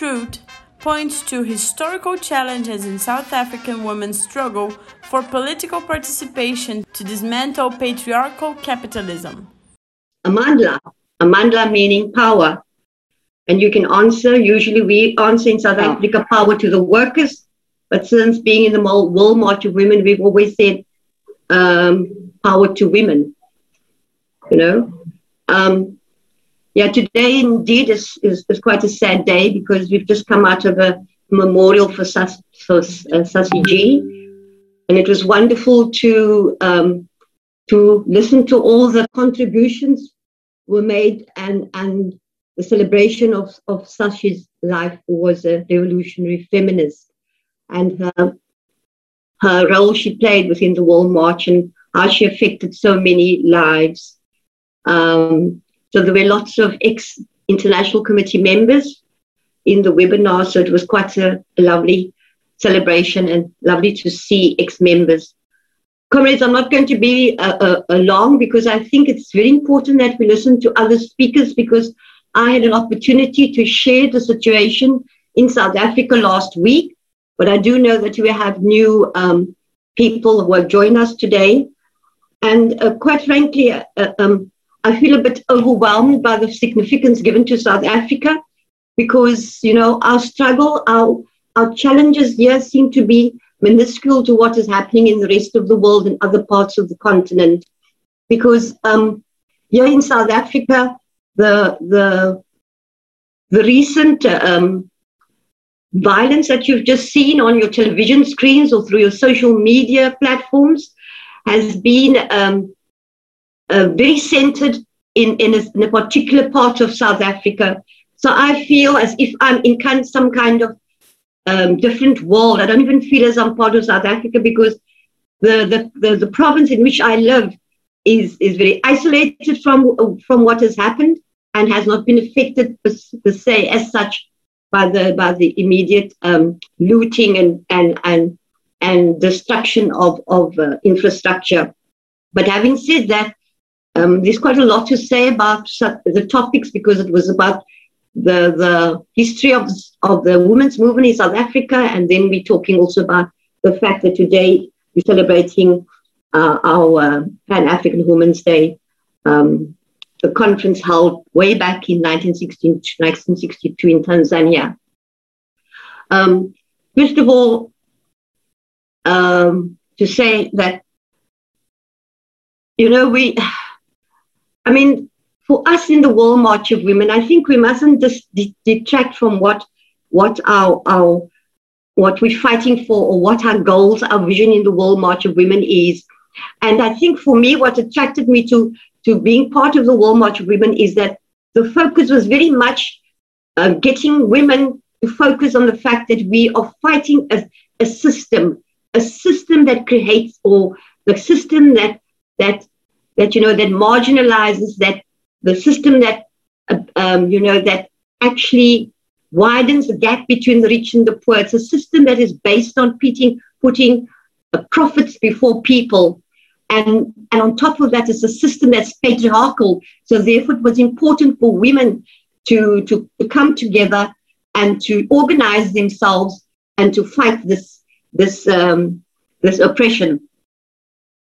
Truth points to historical challenges in South African women's struggle for political participation to dismantle patriarchal capitalism. Amandla, Amandla meaning power. And you can answer, usually we answer in South Africa, power to the workers. But since being in the World March of Women, we've always said um, power to women. You know? Um, yeah, today indeed is, is, is, quite a sad day because we've just come out of a memorial for, Sas, uh, G. And it was wonderful to, um, to listen to all the contributions were made and, and the celebration of, of Sashi's life was a revolutionary feminist and her, her role she played within the World March and how she affected so many lives. Um, so there were lots of ex international committee members in the webinar. So it was quite a, a lovely celebration and lovely to see ex members. Comrades, I'm not going to be uh, uh, uh, long because I think it's very important that we listen to other speakers because I had an opportunity to share the situation in South Africa last week. But I do know that we have new um, people who have joined us today. And uh, quite frankly, uh, um, I feel a bit overwhelmed by the significance given to South Africa because, you know, our struggle, our, our challenges here seem to be minuscule to what is happening in the rest of the world and other parts of the continent. Because um, here in South Africa, the, the, the recent um, violence that you've just seen on your television screens or through your social media platforms has been um, uh, very centered in, in a, in, a, particular part of South Africa. So I feel as if I'm in kind, some kind of um, different world. I don't even feel as I'm part of South Africa because the, the, the, the, province in which I live is, is very isolated from, from what has happened and has not been affected per, per se as such by the, by the immediate um, looting and, and, and, and destruction of, of uh, infrastructure. But having said that, um, there's quite a lot to say about the topics because it was about the the history of of the women's movement in South Africa, and then we're talking also about the fact that today we're celebrating uh, our Pan African Women's Day. Um, the conference held way back in 1962 in Tanzania. Um, first of all, um, to say that you know we I mean, for us in the World March of Women, I think we mustn't just detract from what what our our what we're fighting for or what our goals, our vision in the World March of Women is. And I think for me, what attracted me to to being part of the World March of Women is that the focus was very much uh, getting women to focus on the fact that we are fighting a, a system, a system that creates or the system that that that you know that marginalizes that the system that uh, um, you know that actually widens the gap between the rich and the poor. It's a system that is based on putting putting uh, profits before people. And, and on top of that, it's a system that's patriarchal. So therefore, it was important for women to, to, to come together and to organize themselves and to fight this, this, um, this oppression.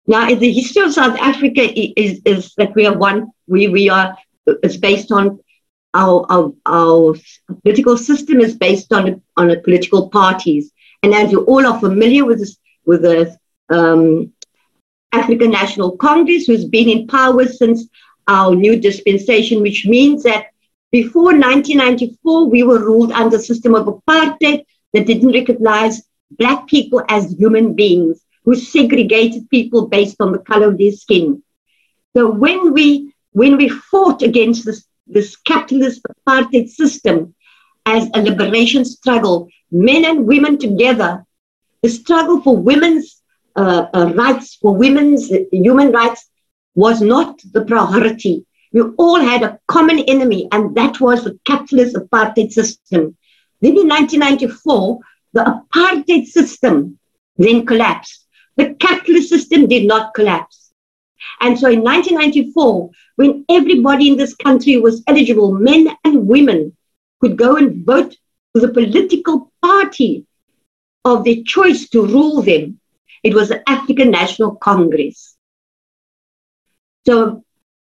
Now, the history of South Africa is, is that we are one, we, we are, it's based on our, our, our political system is based on, on a political parties. And as you all are familiar with this, with the um, African National Congress, who's been in power since our new dispensation, which means that before 1994, we were ruled under a system of apartheid that didn't recognize Black people as human beings who segregated people based on the color of their skin. So when we when we fought against this, this capitalist apartheid system as a liberation struggle, men and women together, the struggle for women's uh, uh, rights, for women's human rights, was not the priority. We all had a common enemy, and that was the capitalist apartheid system. Then in 1994, the apartheid system then collapsed. The capitalist system did not collapse. And so in 1994, when everybody in this country was eligible, men and women could go and vote for the political party of their choice to rule them. It was the African National Congress. So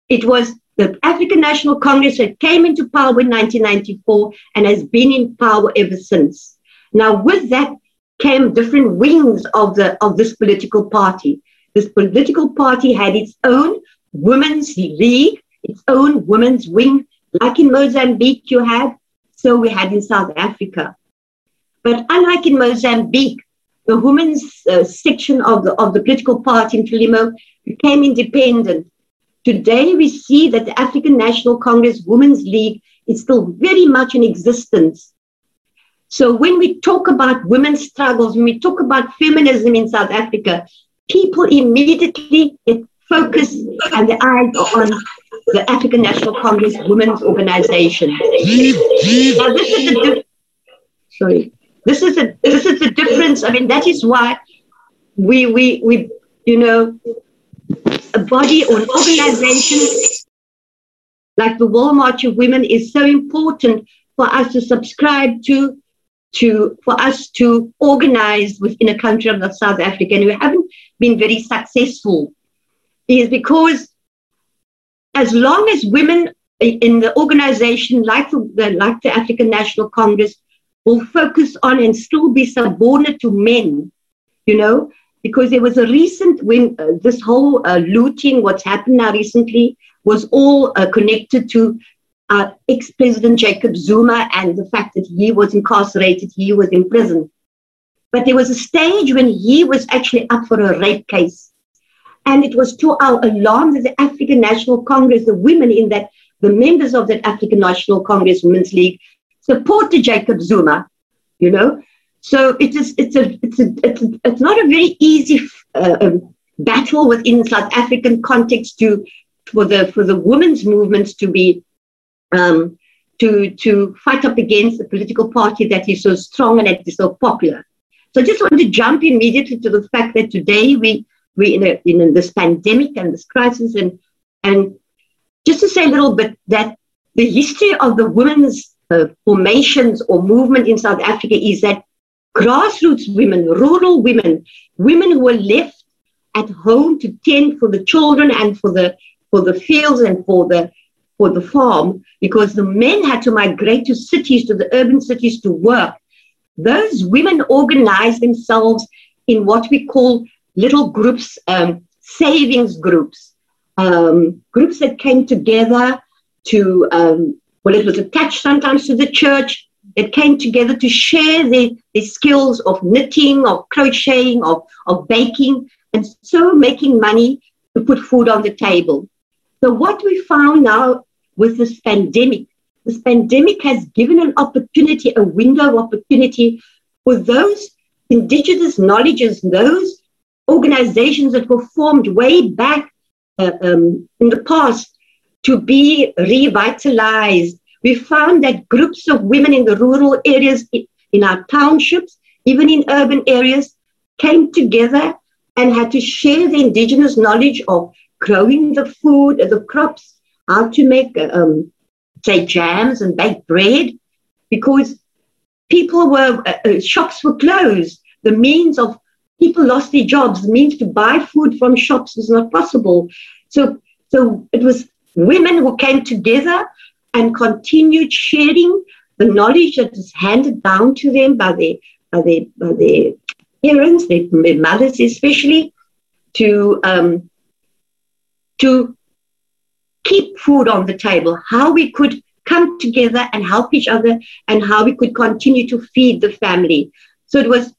it was the African National Congress that came into power in 1994 and has been in power ever since. Now, with that came different wings of, the, of this political party. This political party had its own women's league, its own women's wing, like in Mozambique you had, so we had in South Africa. But unlike in Mozambique, the women's uh, section of the, of the political party in Frelimo became independent. Today, we see that the African National Congress Women's League is still very much in existence. So when we talk about women's struggles, when we talk about feminism in South Africa, people immediately get focused and the eyes on the African National Congress Women's Organization. now, this is a sorry. This is a this is the difference. I mean, that is why we we we you know a body or an organization like the World March of Women is so important for us to subscribe to, to for us to organize within a country of South Africa. And we haven't been very successful is because as long as women in the organization, like the, like the African National Congress, will focus on and still be subordinate to men, you know, because there was a recent, when uh, this whole uh, looting, what's happened now recently, was all uh, connected to uh, ex President Jacob Zuma and the fact that he was incarcerated, he was in prison. But there was a stage when he was actually up for a rape case. And it was to our alarm that the African National Congress, the women in that, the members of that African National Congress Women's League, supported Jacob Zuma, you know. So it is, it's, a, it's, a, it's, a, it's not a very easy uh, um, battle within South African context to, for, the, for the women's movements to be, um, to, to fight up against a political party that is so strong and that is so popular. So I just want to jump immediately to the fact that today we, we in, a, in this pandemic and this crisis and, and just to say a little bit that the history of the women's uh, formations or movement in South Africa is that grassroots women, rural women, women who were left at home to tend for the children and for the for the fields and for the for the farm, because the men had to migrate to cities, to the urban cities to work. Those women organized themselves in what we call little groups, um, savings groups, um, groups that came together to um, well, it was attached sometimes to the church. It came together to share the, their skills of knitting, of crocheting, of, of baking, and so making money to put food on the table. So, what we found now with this pandemic, this pandemic has given an opportunity, a window of opportunity for those indigenous knowledges, those organizations that were formed way back uh, um, in the past to be revitalized. We found that groups of women in the rural areas, in our townships, even in urban areas, came together and had to share the indigenous knowledge of growing the food, the crops, how to make, um, say, jams and bake bread, because people were, uh, uh, shops were closed. The means of people lost their jobs. The means to buy food from shops was not possible. So, so it was women who came together and continued sharing the knowledge that was handed down to them by their, by their, by their parents, their, mothers especially, to, um, to keep food on the table, how we could come together and help each other, and how we could continue to feed the family. So it was,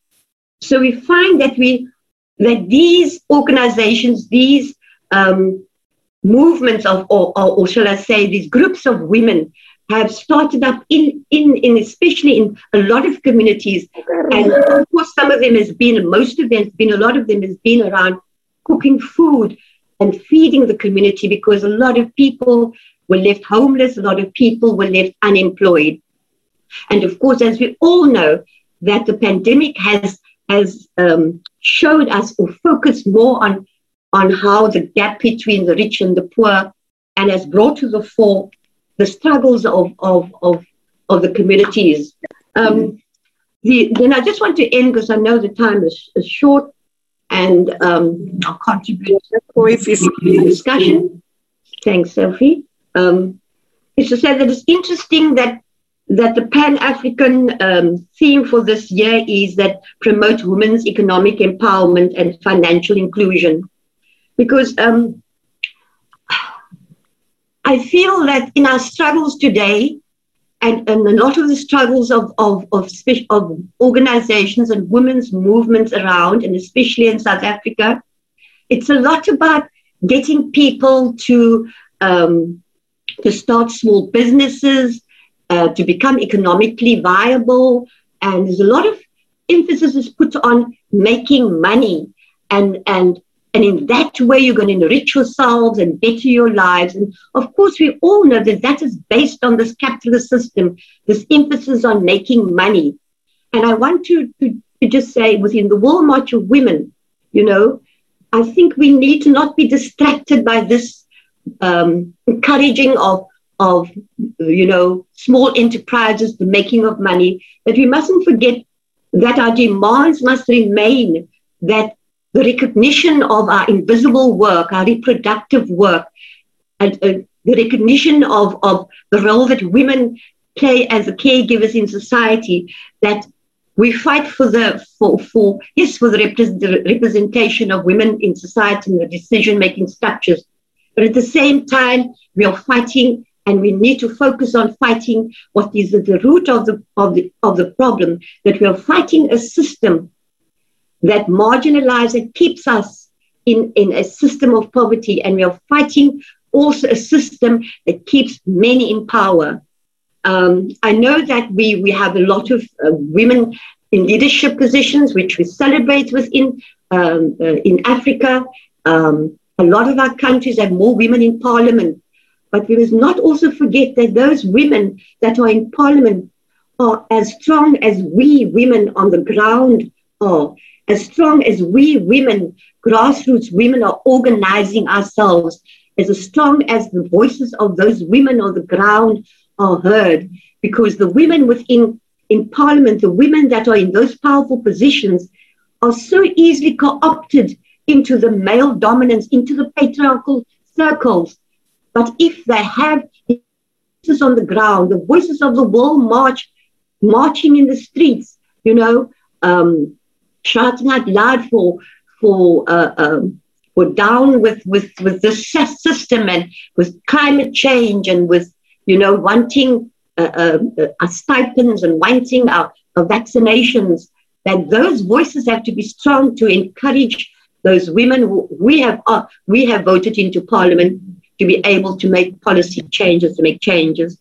so we find that we, that these organizations, these um, movements of, or, or, or, shall I say, these groups of women have started up in, in, in especially in a lot of communities. And of course, some of them has been, most of them has been, a lot of them has been around cooking food and feeding the community because a lot of people were left homeless, a lot of people were left unemployed. And of course, as we all know, that the pandemic has has um, showed us or focused more on on how the gap between the rich and the poor and has brought to the fore the struggles of, of, of, of the communities Um, the, then I just want to end because I know the time is, is short and um, contribute to the discussion. Thanks, Sophie. Um, it's to say that it's interesting that that the Pan-African um, theme for this year is that promote women's economic empowerment and financial inclusion. Because um, I feel that in our struggles today, and, and a lot of the struggles of, of, of, of organizations and women's movements around, and especially in South Africa, it's a lot about getting people to, um, to start small businesses, uh, to become economically viable. And there's a lot of emphasis is put on making money and, and and in that way, you're going to enrich yourselves and better your lives. And of course, we all know that that is based on this capitalist system, this emphasis on making money. And I want to, to, to just say within the World March of Women, you know, I think we need to not be distracted by this um, encouraging of, of, you know, small enterprises, the making of money, that we mustn't forget that our demands must remain that the recognition of our invisible work, our reproductive work, and uh, the recognition of, of the role that women play as caregivers in society, that we fight for the for, for yes for the, the representation of women in society and the decision making structures. But at the same time we are fighting and we need to focus on fighting what is at the root of the of the of the problem that we are fighting a system that marginalizes and keeps us in, in a system of poverty. And we are fighting also a system that keeps many in power. Um, I know that we, we have a lot of uh, women in leadership positions, which we celebrate within um, uh, in Africa. Um, a lot of our countries have more women in parliament. But we must not also forget that those women that are in parliament are as strong as we women on the ground are as strong as we women, grassroots women, are organizing ourselves, as strong as the voices of those women on the ground are heard, because the women within in parliament, the women that are in those powerful positions, are so easily co-opted into the male dominance, into the patriarchal circles. But if they have voices on the ground, the voices of the world march, marching in the streets, you know, um, out loud for for uh, um, for down with with with the system and with climate change and with you know wanting uh, uh, uh, our stipends and wanting our, our vaccinations. That those voices have to be strong to encourage those women who we have uh, we have voted into parliament to be able to make policy changes to make changes.